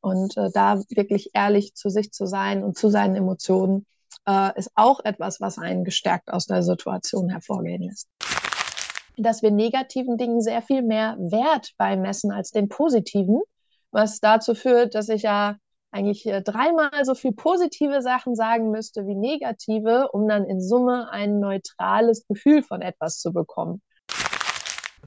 Und äh, da wirklich ehrlich zu sich zu sein und zu seinen Emotionen äh, ist auch etwas, was einen gestärkt aus der Situation hervorgehen lässt. Dass wir negativen Dingen sehr viel mehr Wert beimessen als den positiven, was dazu führt, dass ich ja eigentlich äh, dreimal so viel positive Sachen sagen müsste wie negative, um dann in Summe ein neutrales Gefühl von etwas zu bekommen.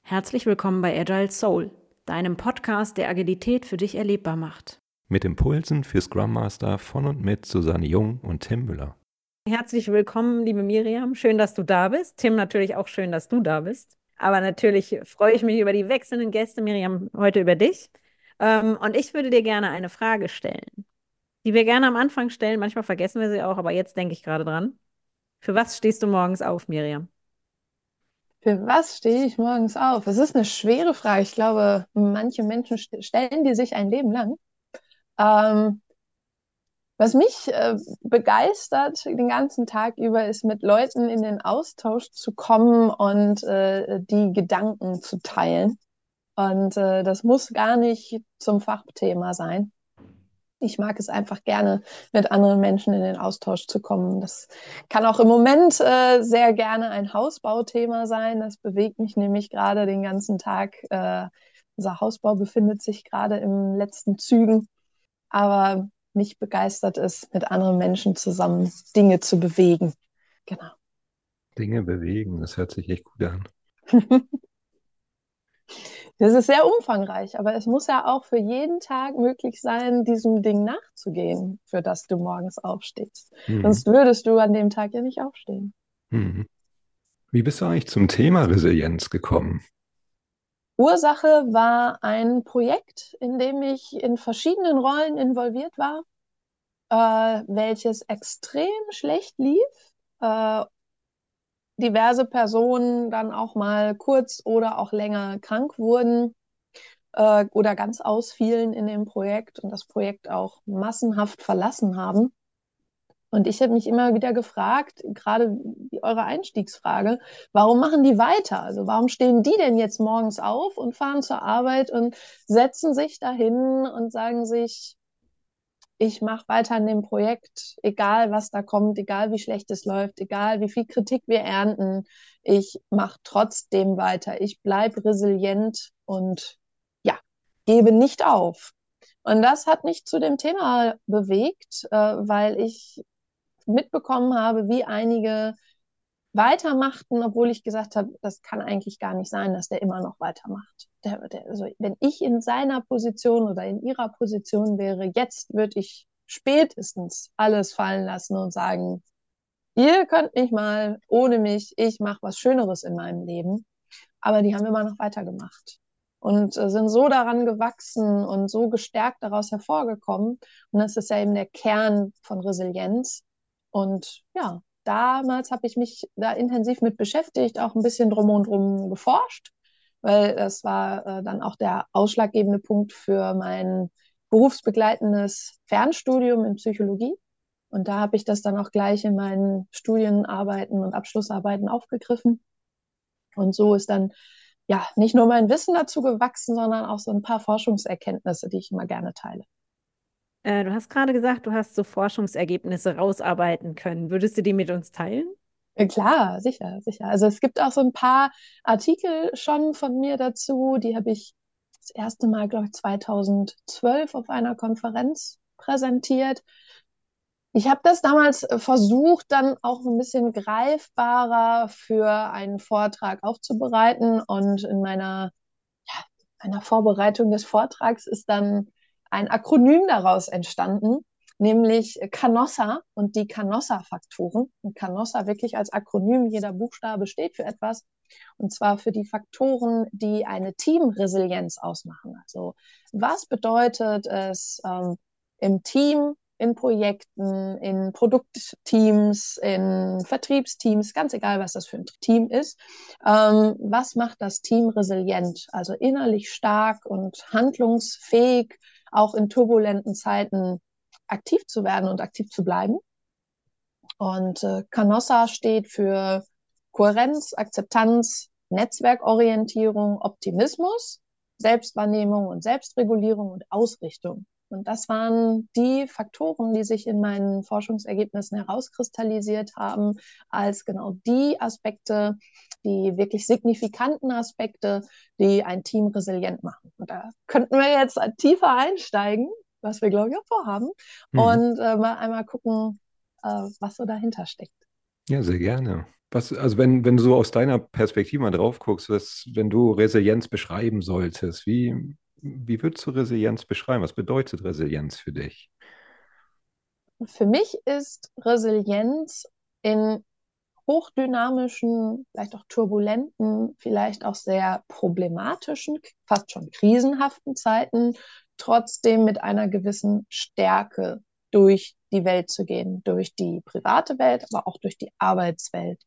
Herzlich willkommen bei Agile Soul, deinem Podcast, der Agilität für dich erlebbar macht. Mit Impulsen für Scrum Master von und mit Susanne Jung und Tim Müller. Herzlich willkommen, liebe Miriam. Schön, dass du da bist. Tim, natürlich auch schön, dass du da bist. Aber natürlich freue ich mich über die wechselnden Gäste. Miriam, heute über dich. Ähm, und ich würde dir gerne eine Frage stellen, die wir gerne am Anfang stellen. Manchmal vergessen wir sie auch, aber jetzt denke ich gerade dran. Für was stehst du morgens auf, Miriam? Für was stehe ich morgens auf? Das ist eine schwere Frage. Ich glaube, manche Menschen stellen die sich ein Leben lang. Ähm, was mich äh, begeistert den ganzen Tag über, ist mit Leuten in den Austausch zu kommen und äh, die Gedanken zu teilen. Und äh, das muss gar nicht zum Fachthema sein. Ich mag es einfach gerne, mit anderen Menschen in den Austausch zu kommen. Das kann auch im Moment äh, sehr gerne ein Hausbauthema sein. Das bewegt mich nämlich gerade den ganzen Tag. Äh, unser Hausbau befindet sich gerade im letzten Zügen aber mich begeistert es, mit anderen Menschen zusammen Dinge zu bewegen. Genau. Dinge bewegen, das hört sich echt gut an. das ist sehr umfangreich, aber es muss ja auch für jeden Tag möglich sein, diesem Ding nachzugehen, für das du morgens aufstehst. Mhm. Sonst würdest du an dem Tag ja nicht aufstehen. Mhm. Wie bist du eigentlich zum Thema Resilienz gekommen? Ursache war ein Projekt, in dem ich in verschiedenen Rollen involviert war, äh, welches extrem schlecht lief. Äh, diverse Personen dann auch mal kurz oder auch länger krank wurden äh, oder ganz ausfielen in dem Projekt und das Projekt auch massenhaft verlassen haben. Und ich habe mich immer wieder gefragt, gerade eure Einstiegsfrage, warum machen die weiter? Also warum stehen die denn jetzt morgens auf und fahren zur Arbeit und setzen sich dahin und sagen sich, ich mache weiter an dem Projekt, egal was da kommt, egal wie schlecht es läuft, egal wie viel Kritik wir ernten, ich mache trotzdem weiter. Ich bleibe resilient und ja, gebe nicht auf. Und das hat mich zu dem Thema bewegt, äh, weil ich mitbekommen habe, wie einige weitermachten, obwohl ich gesagt habe, das kann eigentlich gar nicht sein, dass der immer noch weitermacht. Der, der, also wenn ich in seiner Position oder in ihrer Position wäre, jetzt würde ich spätestens alles fallen lassen und sagen, ihr könnt mich mal ohne mich, ich mache was Schöneres in meinem Leben. Aber die haben immer noch weitergemacht und äh, sind so daran gewachsen und so gestärkt daraus hervorgekommen. Und das ist ja eben der Kern von Resilienz, und ja, damals habe ich mich da intensiv mit beschäftigt, auch ein bisschen drum und drum geforscht, weil das war äh, dann auch der ausschlaggebende Punkt für mein berufsbegleitendes Fernstudium in Psychologie. Und da habe ich das dann auch gleich in meinen Studienarbeiten und Abschlussarbeiten aufgegriffen. Und so ist dann ja nicht nur mein Wissen dazu gewachsen, sondern auch so ein paar Forschungserkenntnisse, die ich immer gerne teile. Äh, du hast gerade gesagt, du hast so Forschungsergebnisse rausarbeiten können. Würdest du die mit uns teilen? Ja, klar, sicher, sicher. Also es gibt auch so ein paar Artikel schon von mir dazu, die habe ich das erste Mal, glaube ich, 2012 auf einer Konferenz präsentiert. Ich habe das damals äh, versucht, dann auch ein bisschen greifbarer für einen Vortrag aufzubereiten. Und in meiner, ja, meiner Vorbereitung des Vortrags ist dann ein Akronym daraus entstanden, nämlich Canossa und die Canossa-Faktoren. Und Canossa wirklich als Akronym, jeder Buchstabe steht für etwas. Und zwar für die Faktoren, die eine Teamresilienz ausmachen. Also was bedeutet es ähm, im Team, in Projekten, in Produktteams, in Vertriebsteams, ganz egal, was das für ein Team ist. Ähm, was macht das Team resilient? Also innerlich stark und handlungsfähig auch in turbulenten Zeiten aktiv zu werden und aktiv zu bleiben. Und äh, Canossa steht für Kohärenz, Akzeptanz, Netzwerkorientierung, Optimismus, Selbstwahrnehmung und Selbstregulierung und Ausrichtung. Und das waren die Faktoren, die sich in meinen Forschungsergebnissen herauskristallisiert haben, als genau die Aspekte, die wirklich signifikanten Aspekte, die ein Team resilient machen. Und da könnten wir jetzt tiefer einsteigen, was wir, glaube ich, auch vorhaben, mhm. und äh, mal einmal gucken, äh, was so dahinter steckt. Ja, sehr gerne. Was, also wenn, wenn du so aus deiner Perspektive mal drauf guckst, was, wenn du Resilienz beschreiben solltest, wie, wie würdest du Resilienz beschreiben? Was bedeutet Resilienz für dich? Für mich ist Resilienz in hochdynamischen, vielleicht auch turbulenten, vielleicht auch sehr problematischen, fast schon krisenhaften Zeiten trotzdem mit einer gewissen Stärke durch die Welt zu gehen, durch die private Welt, aber auch durch die Arbeitswelt.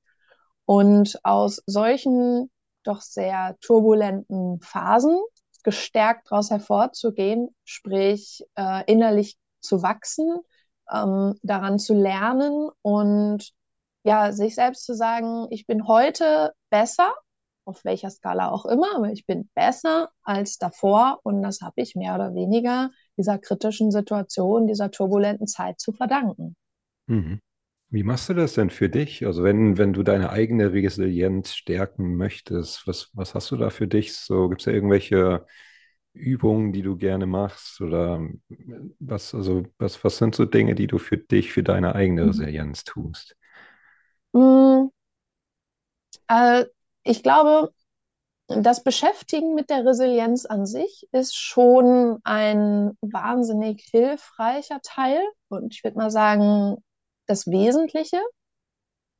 Und aus solchen doch sehr turbulenten Phasen gestärkt daraus hervorzugehen, sprich äh, innerlich zu wachsen, ähm, daran zu lernen und ja, sich selbst zu sagen, ich bin heute besser, auf welcher Skala auch immer, aber ich bin besser als davor und das habe ich mehr oder weniger dieser kritischen Situation, dieser turbulenten Zeit zu verdanken. Mhm. Wie machst du das denn für dich? Also wenn, wenn du deine eigene Resilienz stärken möchtest, was, was hast du da für dich? So, gibt es da irgendwelche Übungen, die du gerne machst? Oder was, also, was, was sind so Dinge, die du für dich, für deine eigene mhm. Resilienz tust? Mhm. Äh, ich glaube, das Beschäftigen mit der Resilienz an sich ist schon ein wahnsinnig hilfreicher Teil und ich würde mal sagen, das Wesentliche.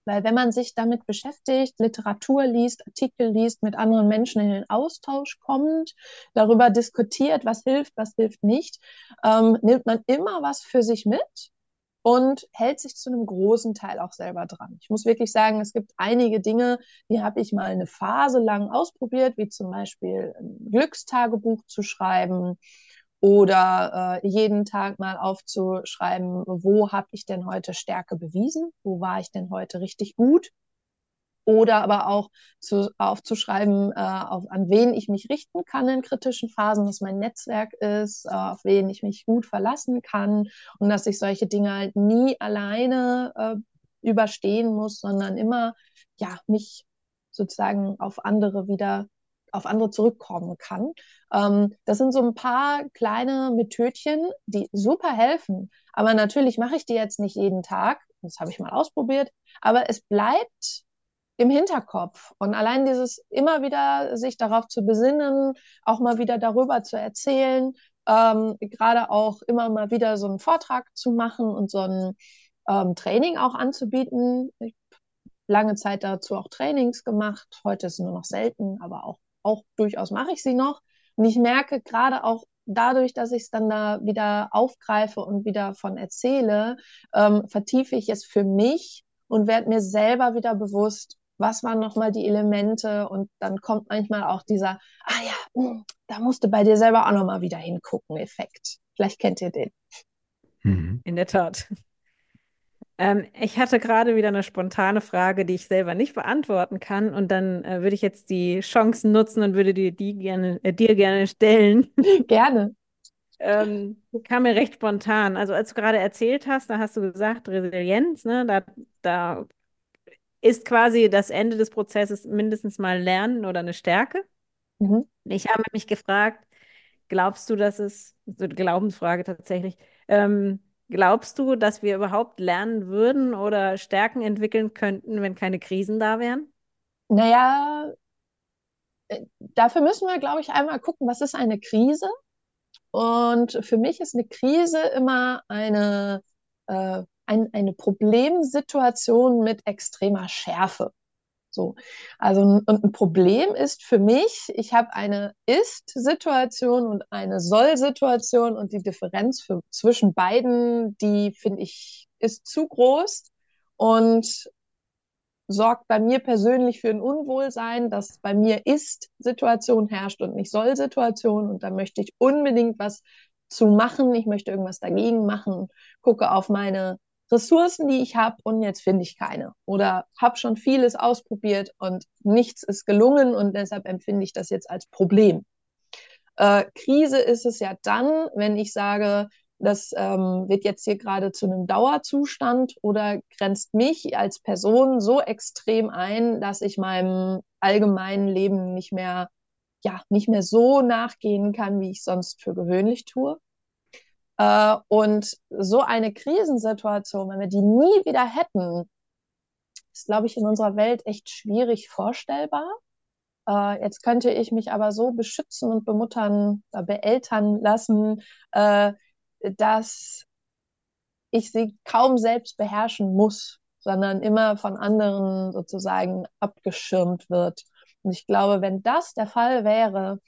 Weil wenn man sich damit beschäftigt, Literatur liest, Artikel liest, mit anderen Menschen in den Austausch kommt, darüber diskutiert, was hilft, was hilft nicht, ähm, nimmt man immer was für sich mit und hält sich zu einem großen Teil auch selber dran. Ich muss wirklich sagen, es gibt einige Dinge, die habe ich mal eine Phase lang ausprobiert, wie zum Beispiel ein Glückstagebuch zu schreiben oder äh, jeden Tag mal aufzuschreiben, wo habe ich denn heute Stärke bewiesen, wo war ich denn heute richtig gut? Oder aber auch zu, aufzuschreiben, äh, auf, an wen ich mich richten kann in kritischen Phasen, was mein Netzwerk ist, äh, auf wen ich mich gut verlassen kann und dass ich solche Dinge halt nie alleine äh, überstehen muss, sondern immer ja mich sozusagen auf andere wieder auf andere zurückkommen kann. Ähm, das sind so ein paar kleine Methodchen, die super helfen. Aber natürlich mache ich die jetzt nicht jeden Tag. Das habe ich mal ausprobiert. Aber es bleibt im Hinterkopf. Und allein dieses immer wieder sich darauf zu besinnen, auch mal wieder darüber zu erzählen, ähm, gerade auch immer mal wieder so einen Vortrag zu machen und so ein ähm, Training auch anzubieten. Ich lange Zeit dazu auch Trainings gemacht. Heute ist es nur noch selten, aber auch, auch durchaus mache ich sie noch. Und ich merke gerade auch dadurch, dass ich es dann da wieder aufgreife und wieder von erzähle, ähm, vertiefe ich es für mich und werde mir selber wieder bewusst, was waren nochmal die Elemente und dann kommt manchmal auch dieser, ah ja, hm, da musst du bei dir selber auch nochmal wieder hingucken, Effekt. Vielleicht kennt ihr den. Mhm. In der Tat. Ähm, ich hatte gerade wieder eine spontane Frage, die ich selber nicht beantworten kann. Und dann äh, würde ich jetzt die Chancen nutzen und würde dir die gerne, äh, dir gerne stellen. Gerne. ähm, kam mir recht spontan. Also als du gerade erzählt hast, da hast du gesagt, Resilienz, ne? Da, da ist quasi das Ende des Prozesses mindestens mal Lernen oder eine Stärke. Mhm. Ich habe mich gefragt, glaubst du, dass es, so eine Glaubensfrage tatsächlich, ähm, glaubst du, dass wir überhaupt lernen würden oder Stärken entwickeln könnten, wenn keine Krisen da wären? Naja, äh, dafür müssen wir, glaube ich, einmal gucken, was ist eine Krise? Und für mich ist eine Krise immer eine äh, ein, eine Problemsituation mit extremer Schärfe. So. Also, und ein Problem ist für mich, ich habe eine Ist-Situation und eine Soll-Situation und die Differenz für, zwischen beiden, die finde ich, ist zu groß und sorgt bei mir persönlich für ein Unwohlsein, dass bei mir Ist-Situation herrscht und nicht Soll-Situation und da möchte ich unbedingt was zu machen, ich möchte irgendwas dagegen machen, gucke auf meine Ressourcen, die ich habe und jetzt finde ich keine. Oder habe schon vieles ausprobiert und nichts ist gelungen und deshalb empfinde ich das jetzt als Problem. Äh, Krise ist es ja dann, wenn ich sage, das ähm, wird jetzt hier gerade zu einem Dauerzustand oder grenzt mich als Person so extrem ein, dass ich meinem allgemeinen Leben nicht mehr, ja, nicht mehr so nachgehen kann, wie ich sonst für gewöhnlich tue. Äh, und so eine Krisensituation, wenn wir die nie wieder hätten, ist, glaube ich, in unserer Welt echt schwierig vorstellbar. Äh, jetzt könnte ich mich aber so beschützen und bemuttern, äh, beeltern lassen, äh, dass ich sie kaum selbst beherrschen muss, sondern immer von anderen sozusagen abgeschirmt wird. Und ich glaube, wenn das der Fall wäre,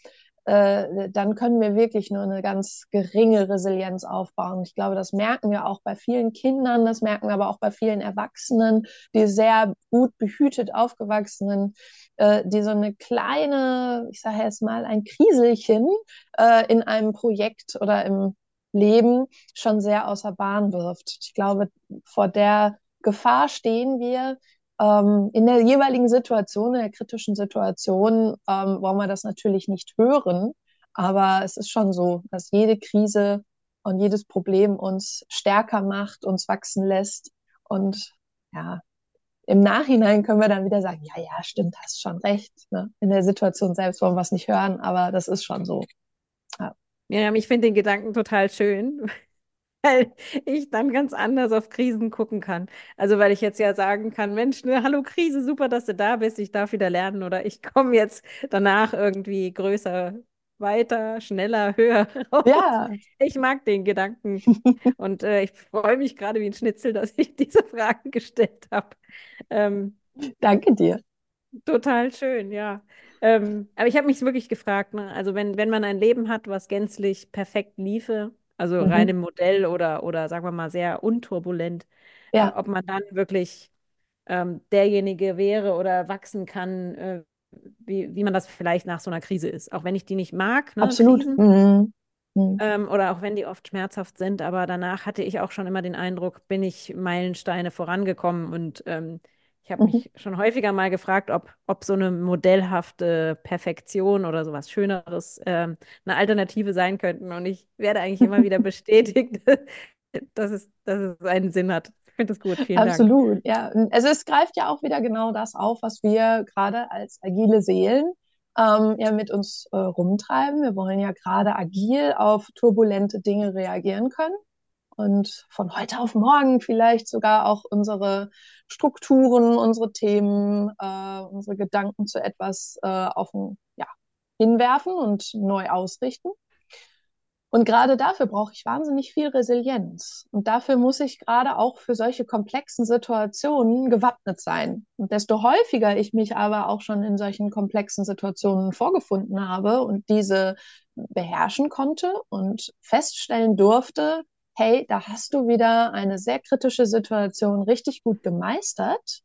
äh, dann können wir wirklich nur eine ganz geringe Resilienz aufbauen. Ich glaube, das merken wir auch bei vielen Kindern, das merken wir aber auch bei vielen Erwachsenen, die sehr gut behütet aufgewachsenen, äh, die so eine kleine, ich sage jetzt mal, ein Kriselchen äh, in einem Projekt oder im Leben schon sehr außer Bahn wirft. Ich glaube, vor der Gefahr stehen wir, ähm, in der jeweiligen Situation, in der kritischen Situation, ähm, wollen wir das natürlich nicht hören. Aber es ist schon so, dass jede Krise und jedes Problem uns stärker macht, uns wachsen lässt. Und ja, im Nachhinein können wir dann wieder sagen, ja, ja, stimmt, hast schon recht. Ne? In der Situation selbst wollen wir es nicht hören, aber das ist schon so. Ja, ja ich finde den Gedanken total schön, weil ich dann ganz anders auf Krisen gucken kann. Also weil ich jetzt ja sagen kann, Mensch, ne, hallo Krise, super, dass du da bist, ich darf wieder lernen oder ich komme jetzt danach irgendwie größer, weiter, schneller, höher raus. Ja. Ich mag den Gedanken und äh, ich freue mich gerade wie ein Schnitzel, dass ich diese Fragen gestellt habe. Ähm, Danke dir. Total schön, ja. Ähm, aber ich habe mich wirklich gefragt, ne? also wenn, wenn man ein Leben hat, was gänzlich perfekt liefe, also mhm. rein im Modell oder, oder sagen wir mal sehr unturbulent, ja. äh, ob man dann wirklich ähm, derjenige wäre oder wachsen kann, äh, wie, wie man das vielleicht nach so einer Krise ist. Auch wenn ich die nicht mag, ne, Absolut. Mhm. Mhm. Ähm, oder auch wenn die oft schmerzhaft sind, aber danach hatte ich auch schon immer den Eindruck, bin ich Meilensteine vorangekommen und ähm, ich habe mhm. mich schon häufiger mal gefragt, ob, ob so eine modellhafte Perfektion oder sowas Schöneres ähm, eine Alternative sein könnten. Und ich werde eigentlich immer wieder bestätigt, dass es, dass es einen Sinn hat. Ich finde das gut. Vielen Absolut, Dank. ja. Also es greift ja auch wieder genau das auf, was wir gerade als agile Seelen ähm, ja mit uns äh, rumtreiben. Wir wollen ja gerade agil auf turbulente Dinge reagieren können und von heute auf morgen vielleicht sogar auch unsere Strukturen, unsere Themen, äh, unsere Gedanken zu etwas äh, auf ja, hinwerfen und neu ausrichten. Und gerade dafür brauche ich wahnsinnig viel Resilienz. Und dafür muss ich gerade auch für solche komplexen Situationen gewappnet sein. Und desto häufiger ich mich aber auch schon in solchen komplexen Situationen vorgefunden habe und diese beherrschen konnte und feststellen durfte, hey, da hast du wieder eine sehr kritische Situation richtig gut gemeistert,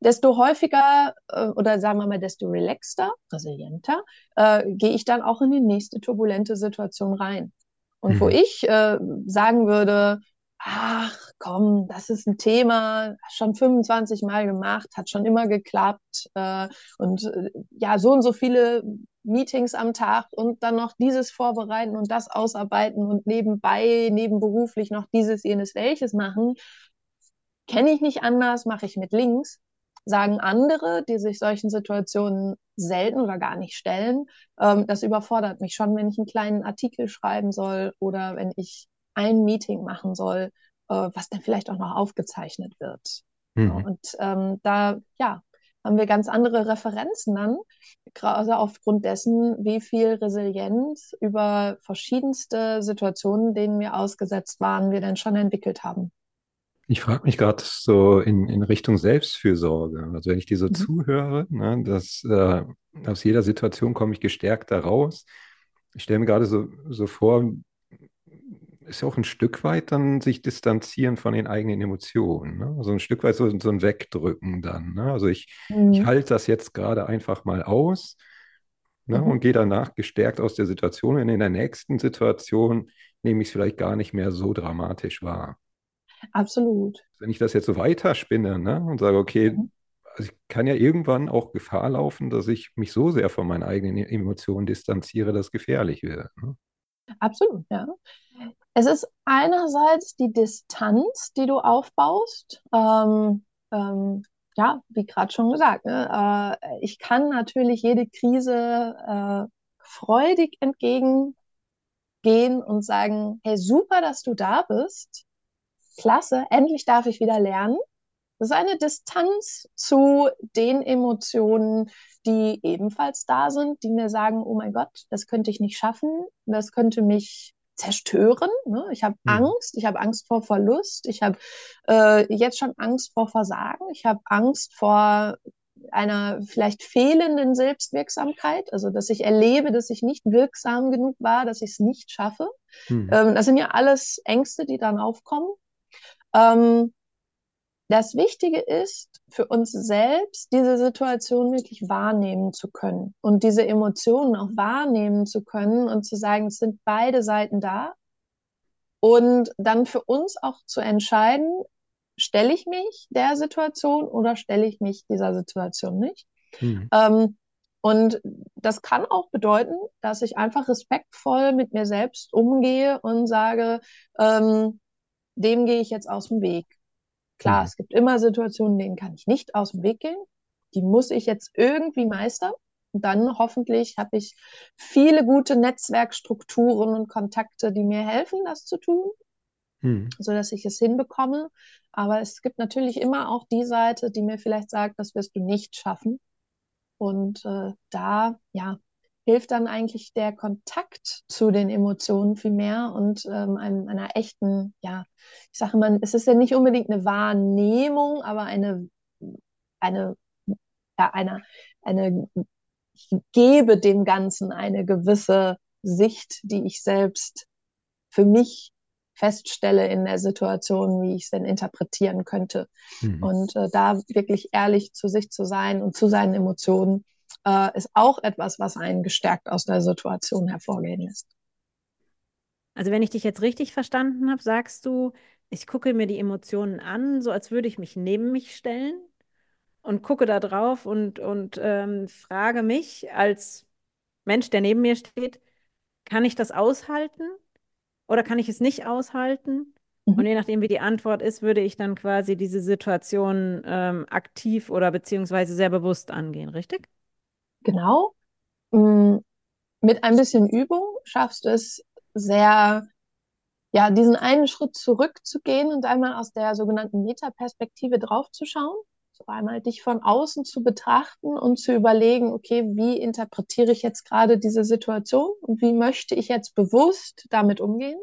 desto häufiger äh, oder sagen wir mal, desto relaxter, resilienter, äh, gehe ich dann auch in die nächste turbulente Situation rein. Und mhm. wo ich äh, sagen würde, ach komm, das ist ein Thema, schon 25 Mal gemacht, hat schon immer geklappt äh, und äh, ja, so und so viele Meetings am Tag und dann noch dieses vorbereiten und das ausarbeiten und nebenbei, nebenberuflich noch dieses, jenes, welches machen. Kenne ich nicht anders, mache ich mit links. Sagen andere, die sich solchen Situationen selten oder gar nicht stellen, ähm, das überfordert mich schon, wenn ich einen kleinen Artikel schreiben soll oder wenn ich ein Meeting machen soll, äh, was dann vielleicht auch noch aufgezeichnet wird. Mhm. Und ähm, da, ja, haben wir ganz andere Referenzen dann, gerade aufgrund dessen, wie viel Resilienz über verschiedenste Situationen, denen wir ausgesetzt waren, wir denn schon entwickelt haben. Ich frage mich gerade so in, in Richtung Selbstfürsorge. Also wenn ich dir so mhm. zuhöre, ne, dass äh, aus jeder Situation komme ich gestärkt da raus. Ich stelle mir gerade so, so vor, ist ja auch ein Stück weit dann sich distanzieren von den eigenen Emotionen. Ne? Also ein Stück weit so, so ein Wegdrücken dann. Ne? Also ich, mhm. ich halte das jetzt gerade einfach mal aus ne? mhm. und gehe danach gestärkt aus der Situation. Und in der nächsten Situation nehme ich es vielleicht gar nicht mehr so dramatisch wahr. Absolut. Wenn ich das jetzt so weiterspinne ne? und sage, okay, mhm. also ich kann ja irgendwann auch Gefahr laufen, dass ich mich so sehr von meinen eigenen Emotionen distanziere, dass es gefährlich wird. Ne? Absolut, ja. Es ist einerseits die Distanz, die du aufbaust. Ähm, ähm, ja, wie gerade schon gesagt, ne? äh, ich kann natürlich jede Krise äh, freudig entgegengehen und sagen, hey, super, dass du da bist. Klasse, endlich darf ich wieder lernen. Das ist eine Distanz zu den Emotionen, die ebenfalls da sind, die mir sagen, oh mein Gott, das könnte ich nicht schaffen, das könnte mich zerstören. Ne? Ich habe mhm. Angst, ich habe Angst vor Verlust, ich habe äh, jetzt schon Angst vor Versagen, ich habe Angst vor einer vielleicht fehlenden Selbstwirksamkeit, also dass ich erlebe, dass ich nicht wirksam genug war, dass ich es nicht schaffe. Mhm. Ähm, das sind ja alles Ängste, die dann aufkommen. Ähm, das Wichtige ist, für uns selbst diese Situation wirklich wahrnehmen zu können und diese Emotionen auch wahrnehmen zu können und zu sagen, es sind beide Seiten da. Und dann für uns auch zu entscheiden, stelle ich mich der Situation oder stelle ich mich dieser Situation nicht. Mhm. Ähm, und das kann auch bedeuten, dass ich einfach respektvoll mit mir selbst umgehe und sage, ähm, dem gehe ich jetzt aus dem Weg. Klar, mhm. es gibt immer Situationen, denen kann ich nicht aus dem Weg gehen. Die muss ich jetzt irgendwie meistern. Und dann hoffentlich habe ich viele gute Netzwerkstrukturen und Kontakte, die mir helfen, das zu tun, mhm. sodass ich es hinbekomme. Aber es gibt natürlich immer auch die Seite, die mir vielleicht sagt, das wirst du nicht schaffen. Und äh, da, ja, hilft dann eigentlich der Kontakt zu den Emotionen viel mehr und ähm, einem, einer echten, ja, ich sage mal, es ist ja nicht unbedingt eine Wahrnehmung, aber eine, eine, ja, eine, eine, ich gebe dem Ganzen eine gewisse Sicht, die ich selbst für mich feststelle in der Situation, wie ich es denn interpretieren könnte. Mhm. Und äh, da wirklich ehrlich zu sich zu sein und zu seinen Emotionen äh, ist auch etwas, was einen gestärkt aus der Situation hervorgehen lässt. Also wenn ich dich jetzt richtig verstanden habe, sagst du, ich gucke mir die Emotionen an, so als würde ich mich neben mich stellen und gucke da drauf und, und ähm, frage mich als Mensch, der neben mir steht, kann ich das aushalten oder kann ich es nicht aushalten? Mhm. Und je nachdem, wie die Antwort ist, würde ich dann quasi diese Situation ähm, aktiv oder beziehungsweise sehr bewusst angehen, richtig? Genau. Mm, mit ein bisschen Übung schaffst du es sehr, ja, diesen einen Schritt zurückzugehen und einmal aus der sogenannten Metaperspektive draufzuschauen. So einmal dich von außen zu betrachten und zu überlegen, okay, wie interpretiere ich jetzt gerade diese Situation und wie möchte ich jetzt bewusst damit umgehen?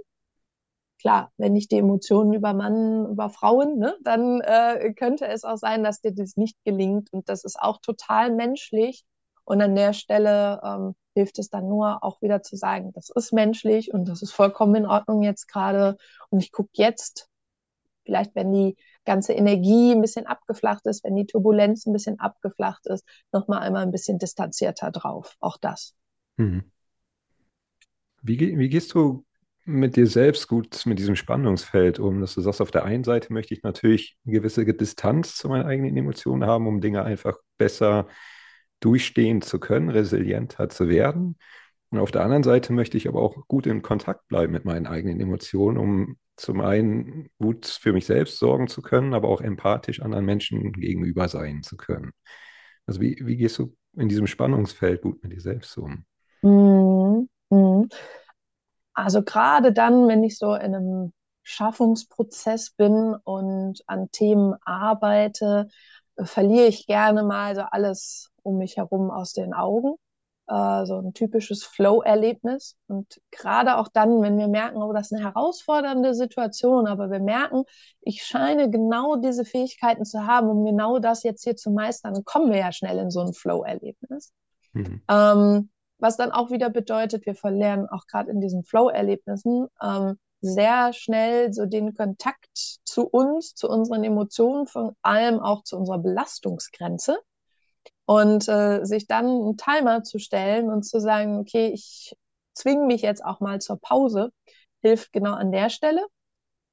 Klar, wenn ich die Emotionen über Mann, über Frauen, ne, dann äh, könnte es auch sein, dass dir das nicht gelingt. Und das ist auch total menschlich. Und an der Stelle ähm, hilft es dann nur auch wieder zu sagen, das ist menschlich und das ist vollkommen in Ordnung jetzt gerade. Und ich gucke jetzt, vielleicht wenn die ganze Energie ein bisschen abgeflacht ist, wenn die Turbulenz ein bisschen abgeflacht ist, nochmal einmal ein bisschen distanzierter drauf. Auch das. Mhm. Wie, wie gehst du mit dir selbst gut mit diesem Spannungsfeld um, dass du sagst, auf der einen Seite möchte ich natürlich eine gewisse Distanz zu meinen eigenen Emotionen haben, um Dinge einfach besser durchstehen zu können, resilienter zu werden. Und auf der anderen Seite möchte ich aber auch gut in Kontakt bleiben mit meinen eigenen Emotionen, um zum einen gut für mich selbst sorgen zu können, aber auch empathisch anderen Menschen gegenüber sein zu können. Also wie, wie gehst du in diesem Spannungsfeld gut mit dir selbst um? Mm, mm. Also gerade dann, wenn ich so in einem Schaffungsprozess bin und an Themen arbeite, verliere ich gerne mal so alles um mich herum aus den Augen. Äh, so ein typisches Flow-Erlebnis. Und gerade auch dann, wenn wir merken, oh, das ist eine herausfordernde Situation, aber wir merken, ich scheine genau diese Fähigkeiten zu haben, um genau das jetzt hier zu meistern, dann kommen wir ja schnell in so ein Flow-Erlebnis. Mhm. Ähm, was dann auch wieder bedeutet, wir verlieren auch gerade in diesen Flow-Erlebnissen ähm, sehr schnell so den Kontakt zu uns, zu unseren Emotionen, vor allem auch zu unserer Belastungsgrenze. Und äh, sich dann einen Timer zu stellen und zu sagen, okay, ich zwinge mich jetzt auch mal zur Pause, hilft genau an der Stelle.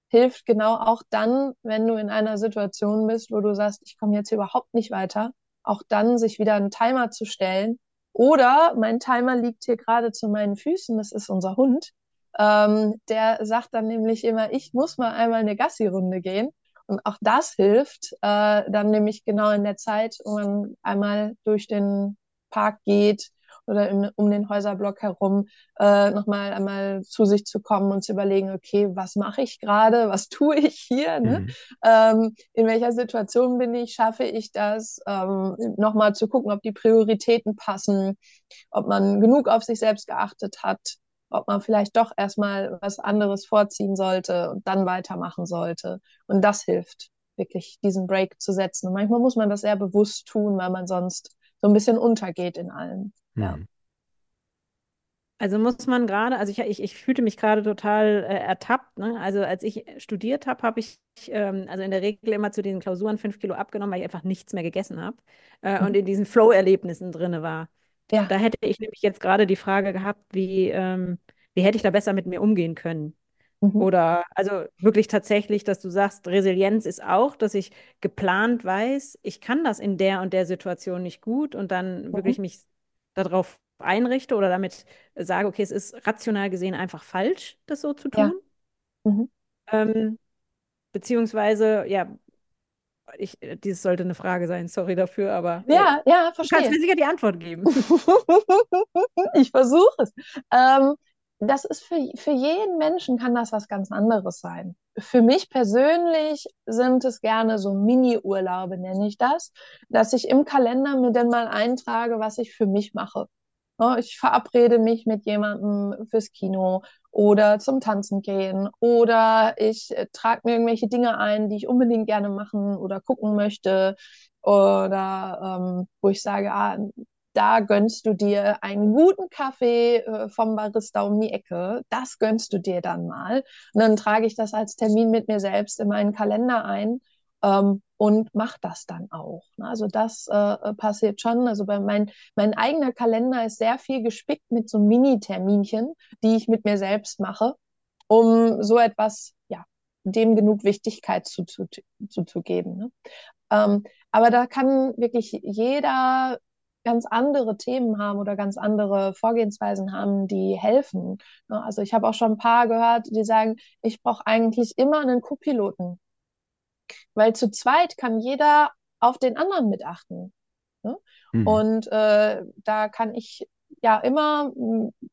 hilft genau auch dann, wenn du in einer Situation bist, wo du sagst, ich komme jetzt überhaupt nicht weiter, auch dann sich wieder einen Timer zu stellen. Oder mein Timer liegt hier gerade zu meinen Füßen, das ist unser Hund. Ähm, der sagt dann nämlich immer, ich muss mal einmal eine Gassi-Runde gehen. Und auch das hilft äh, dann nämlich genau in der Zeit, wo man einmal durch den Park geht oder im, um den Häuserblock herum, äh, nochmal einmal zu sich zu kommen und zu überlegen, okay, was mache ich gerade, was tue ich hier, ne? Mhm. Ähm, in welcher Situation bin ich, schaffe ich das, ähm, nochmal zu gucken, ob die Prioritäten passen, ob man genug auf sich selbst geachtet hat, ob man vielleicht doch erstmal was anderes vorziehen sollte und dann weitermachen sollte. Und das hilft, wirklich diesen Break zu setzen. Und manchmal muss man das sehr bewusst tun, weil man sonst so ein bisschen untergeht in allem. Ja. Also muss man gerade, also ich, ich, ich fühlte mich gerade total äh, ertappt. Ne? Also als ich studiert habe, habe ich ähm, also in der Regel immer zu den Klausuren fünf Kilo abgenommen, weil ich einfach nichts mehr gegessen habe äh, mhm. und in diesen Flow-Erlebnissen drin war. Ja. Da hätte ich nämlich jetzt gerade die Frage gehabt, wie, ähm, wie hätte ich da besser mit mir umgehen können? Mhm. Oder also wirklich tatsächlich, dass du sagst, Resilienz ist auch, dass ich geplant weiß, ich kann das in der und der Situation nicht gut und dann mhm. wirklich mich darauf einrichte oder damit sage, okay, es ist rational gesehen einfach falsch, das so zu tun. Ja. Mhm. Ähm, beziehungsweise, ja, ich, äh, dies sollte eine Frage sein, sorry dafür, aber ja, äh, ja, verstehe. du kannst mir sicher die Antwort geben. ich versuche es. Ähm, das ist für, für jeden Menschen kann das was ganz anderes sein. Für mich persönlich sind es gerne so Mini-Urlaube, nenne ich das, dass ich im Kalender mir dann mal eintrage, was ich für mich mache. Ich verabrede mich mit jemandem fürs Kino oder zum Tanzen gehen oder ich äh, trage mir irgendwelche Dinge ein, die ich unbedingt gerne machen oder gucken möchte oder ähm, wo ich sage, ah, da gönnst du dir einen guten Kaffee äh, vom Barista um die Ecke, das gönnst du dir dann mal. Und dann trage ich das als Termin mit mir selbst in meinen Kalender ein ähm, und mache das dann auch. Ne? Also das äh, passiert schon. Also bei mein, mein eigener Kalender ist sehr viel gespickt mit so Mini-Terminchen, die ich mit mir selbst mache, um so etwas, ja, dem genug Wichtigkeit zuzugeben. Zu, zu, ne? ähm, aber da kann wirklich jeder ganz andere Themen haben oder ganz andere Vorgehensweisen haben, die helfen. Ne? Also ich habe auch schon ein paar gehört, die sagen, ich brauche eigentlich immer einen Co-Piloten weil zu zweit kann jeder auf den anderen mitachten. Ne? Mhm. Und äh, da kann ich ja immer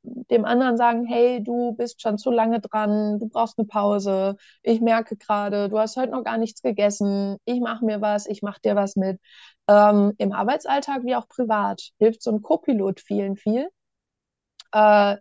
dem anderen sagen, hey, du bist schon zu lange dran, du brauchst eine Pause, ich merke gerade, du hast heute noch gar nichts gegessen, ich mache mir was, ich mache dir was mit. Ähm, Im Arbeitsalltag wie auch privat hilft so ein Co-Pilot vielen viel. Äh,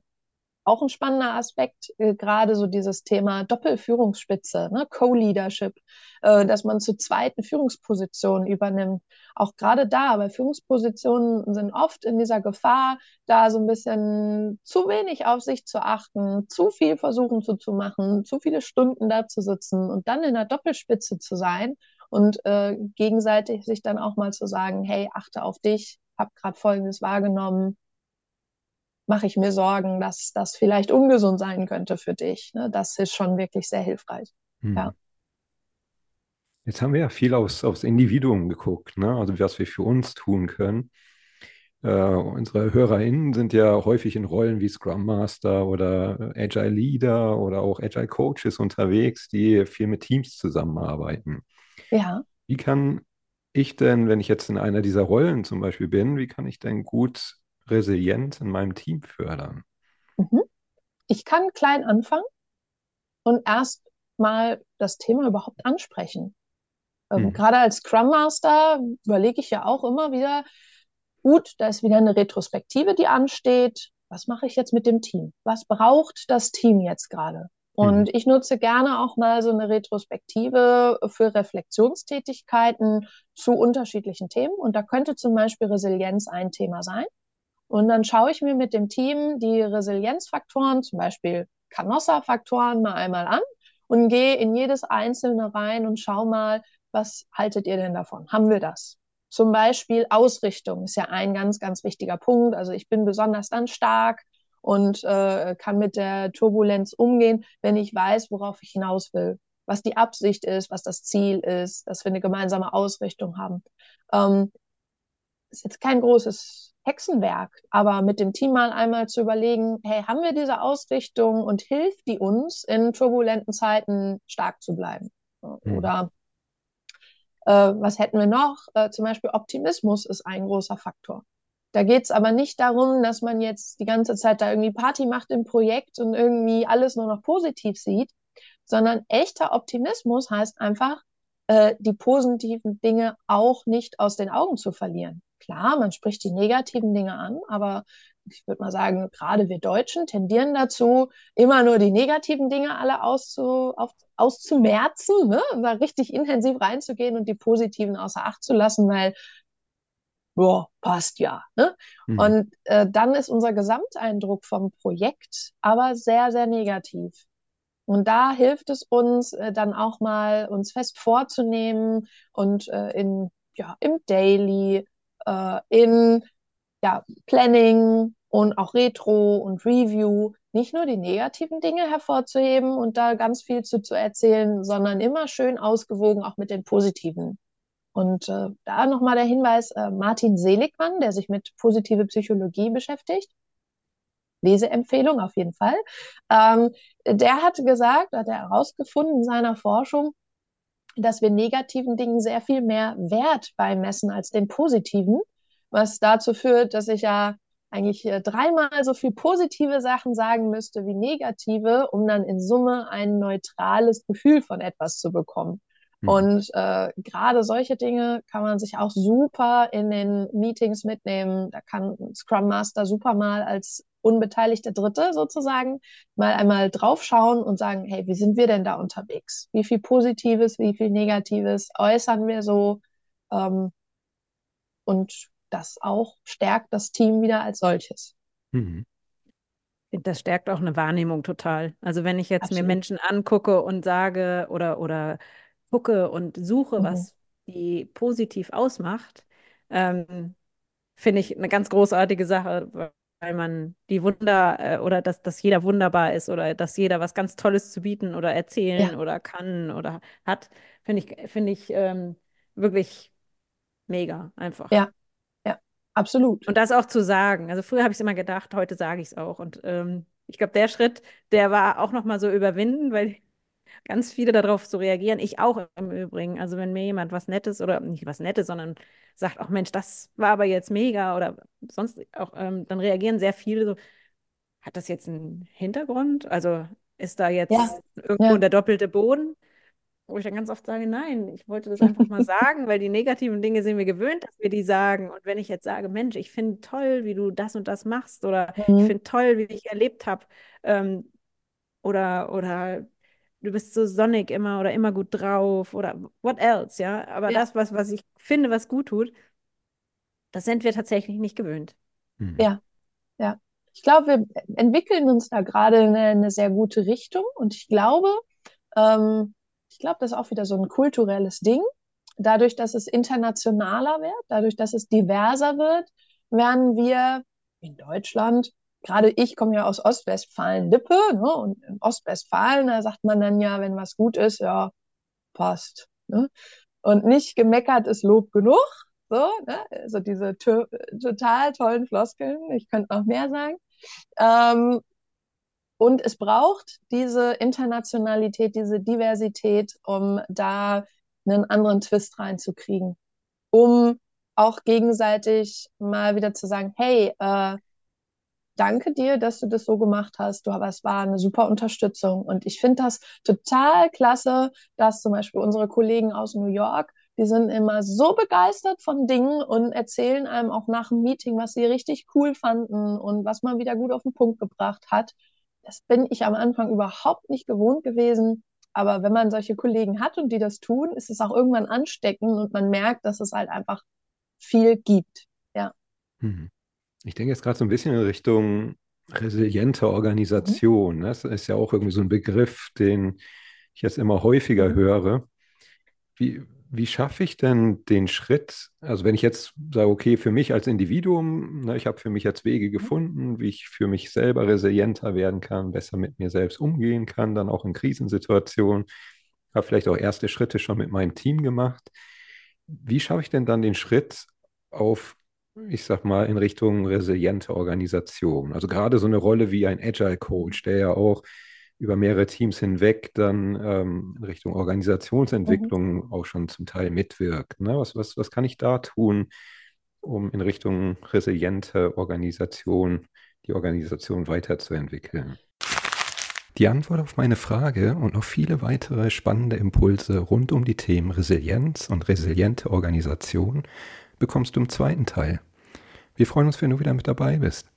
auch ein spannender Aspekt, äh, gerade so dieses Thema Doppelführungsspitze, ne? Co-Leadership, äh, dass man zu zweiten Führungspositionen übernimmt. Auch gerade da, weil Führungspositionen sind oft in dieser Gefahr, da so ein bisschen zu wenig auf sich zu achten, zu viel versuchen zu, zu machen, zu viele Stunden da zu sitzen und dann in der Doppelspitze zu sein und äh, gegenseitig sich dann auch mal zu sagen, hey, achte auf dich, hab gerade Folgendes wahrgenommen, mache ich mir Sorgen, dass das vielleicht ungesund sein könnte für dich. Ne? Das ist schon wirklich sehr hilfreich. Hm. Ja. Jetzt haben wir ja viel aufs, aufs Individuum geguckt, ne? also was wir für uns tun können. Äh, unsere HörerInnen sind ja häufig in Rollen wie Scrum Master oder Agile Leader oder auch Agile Coaches unterwegs, die viel mit Teams zusammenarbeiten. Ja. Wie kann ich denn, wenn ich jetzt in einer dieser Rollen zum Beispiel bin, wie kann ich denn gut Resilienz in meinem Team fördern? Mhm. Ich kann klein anfangen und erst mal das Thema überhaupt ansprechen. Ähm, mhm. Gerade als Scrum Master überlege ich ja auch immer wieder, gut, da ist wieder eine Retrospektive, die ansteht. Was mache ich jetzt mit dem Team? Was braucht das Team jetzt gerade? Und mhm. ich nutze gerne auch mal so eine Retrospektive für Reflexionstätigkeiten zu unterschiedlichen Themen. Und da könnte zum Beispiel Resilienz ein Thema sein. Und dann schaue ich mir mit dem Team die Resilienzfaktoren, zum Beispiel Canossa-Faktoren, mal einmal an und gehe in jedes einzelne rein und schau mal, was haltet ihr denn davon? Haben wir das? Zum Beispiel Ausrichtung ist ja ein ganz, ganz wichtiger Punkt. Also ich bin besonders dann stark und äh, kann mit der Turbulenz umgehen, wenn ich weiß, worauf ich hinaus will. was die Absicht ist, was das Ziel ist, dass wir eine gemeinsame Ausrichtung haben. Ähm, ist jetzt kein großes Hexenwerk, aber mit dem Team mal einmal zu überlegen, hey, haben wir diese Ausrichtung und hilft die uns in turbulenten Zeiten stark zu bleiben? Mhm. Oder äh, was hätten wir noch? Äh, zum Beispiel Optimismus ist ein großer Faktor. Da geht es aber nicht darum, dass man jetzt die ganze Zeit da irgendwie Party macht im Projekt und irgendwie alles nur noch positiv sieht, sondern echter Optimismus heißt einfach, äh, die positiven Dinge auch nicht aus den Augen zu verlieren. Klar, man spricht die negativen Dinge an, aber ich würde mal sagen, gerade wir Deutschen tendieren dazu, immer nur die negativen Dinge alle auszu, auf, auszumerzen, ne? da richtig intensiv reinzugehen und die positiven außer Acht zu lassen, weil boah, passt ja. Ne? Mhm. Und äh, dann ist unser Gesamteindruck vom Projekt aber sehr, sehr negativ. Und da hilft es uns äh, dann auch mal, uns fest vorzunehmen und äh, in, ja, im Daily, äh, in ja, Planning und auch Retro und Review nicht nur die negativen Dinge hervorzuheben und da ganz viel zu, zu erzählen, sondern immer schön ausgewogen auch mit den positiven. Und äh, da nochmal der Hinweis, äh, Martin Seligmann, der sich mit positive Psychologie beschäftigt, Leseempfehlung auf jeden Fall, ähm, der hat gesagt, hat er herausgefunden in seiner Forschung, dass wir negativen Dingen sehr viel mehr Wert beimessen als den positiven, was dazu führt, dass ich ja eigentlich äh, dreimal so viel positive Sachen sagen müsste wie negative, um dann in Summe ein neutrales Gefühl von etwas zu bekommen. Mhm. Und äh, gerade solche Dinge kann man sich auch super in den Meetings mitnehmen. Da kann Scrum Master super mal als unbeteiligte Dritte sozusagen mal einmal draufschauen und sagen, hey, wie sind wir denn da unterwegs? Wie viel Positives, wie viel Negatives äußern wir so? Ähm, und das auch stärkt das Team wieder als solches. Mhm. Das stärkt auch eine Wahrnehmung total. Also wenn ich jetzt Absolut. mir Menschen angucke und sage oder, oder gucke und suche, mhm. was die positiv ausmacht, ähm, finde ich eine ganz großartige Sache, weil man die Wunder äh, oder dass, dass jeder wunderbar ist oder dass jeder was ganz Tolles zu bieten oder erzählen ja. oder kann oder hat, finde ich, finde ich ähm, wirklich mega einfach. Ja, ja, absolut. Und das auch zu sagen. Also früher habe ich es immer gedacht, heute sage ich es auch. Und ähm, ich glaube, der Schritt, der war auch nochmal so überwinden, weil ganz viele darauf so reagieren. Ich auch im Übrigen. Also wenn mir jemand was Nettes oder nicht was Nettes, sondern sagt, auch Mensch, das war aber jetzt mega oder sonst auch, ähm, dann reagieren sehr viele so, hat das jetzt einen Hintergrund? Also ist da jetzt ja. irgendwo ja. der doppelte Boden? Wo ich dann ganz oft sage, nein, ich wollte das einfach mal sagen, weil die negativen Dinge sind wir gewöhnt, dass wir die sagen. Und wenn ich jetzt sage, Mensch, ich finde toll, wie du das und das machst, oder mhm. ich finde toll, wie ich erlebt habe, ähm, oder, oder du bist so sonnig immer oder immer gut drauf oder what else, ja. Aber ja. das, was, was ich finde, was gut tut, das sind wir tatsächlich nicht gewöhnt. Mhm. Ja, ja. Ich glaube, wir entwickeln uns da gerade in eine, eine sehr gute Richtung und ich glaube, ähm, ich glaube, das ist auch wieder so ein kulturelles Ding. Dadurch, dass es internationaler wird, dadurch, dass es diverser wird, werden wir in Deutschland gerade ich komme ja aus Ostwestfalen-Lippe, ne? und in Ostwestfalen, da sagt man dann ja, wenn was gut ist, ja, passt. Ne? Und nicht gemeckert ist Lob genug. So, ne? Also diese total tollen Floskeln, ich könnte noch mehr sagen. Ähm, und es braucht diese Internationalität, diese Diversität, um da einen anderen Twist reinzukriegen. Um auch gegenseitig mal wieder zu sagen, hey, äh, danke dir, dass du das so gemacht hast. Du, aber es war eine super Unterstützung. Und ich finde das total klasse, dass zum Beispiel unsere Kollegen aus New York, die sind immer so begeistert von Dingen und erzählen einem auch nach dem Meeting, was sie richtig cool fanden und was man wieder gut auf den Punkt gebracht hat. Das bin ich am Anfang überhaupt nicht gewohnt gewesen. Aber wenn man solche Kollegen hat und die das tun, ist es auch irgendwann ansteckend und man merkt, dass es halt einfach viel gibt. Ja. Mhm. Ich denke jetzt gerade so ein bisschen in Richtung resiliente Organisation. Ne? Das ist ja auch irgendwie so ein Begriff, den ich jetzt immer häufiger höre. Wie, wie schaffe ich denn den Schritt? Also wenn ich jetzt sage, okay, für mich als Individuum, ne, ich habe für mich jetzt Wege mhm. gefunden, wie ich für mich selber resilienter werden kann, besser mit mir selbst umgehen kann, dann auch in Krisensituationen. habe vielleicht auch erste Schritte schon mit meinem Team gemacht. Wie schaffe ich denn dann den Schritt auf, ich sag mal, in Richtung resiliente Organisation? Also gerade so eine Rolle wie ein Agile Coach, der ja auch über mehrere Teams hinweg dann ähm, in Richtung Organisationsentwicklung mhm. auch schon zum Teil mitwirkt. Ne? Was, was, was kann ich da tun, um in Richtung resiliente Organisation die Organisation weiterzuentwickeln? Die Antwort auf meine Frage und noch viele weitere spannende Impulse rund um die Themen Resilienz und resiliente Organisation bekommst du im zweiten Teil. Wir freuen uns, wenn du wieder mit dabei bist.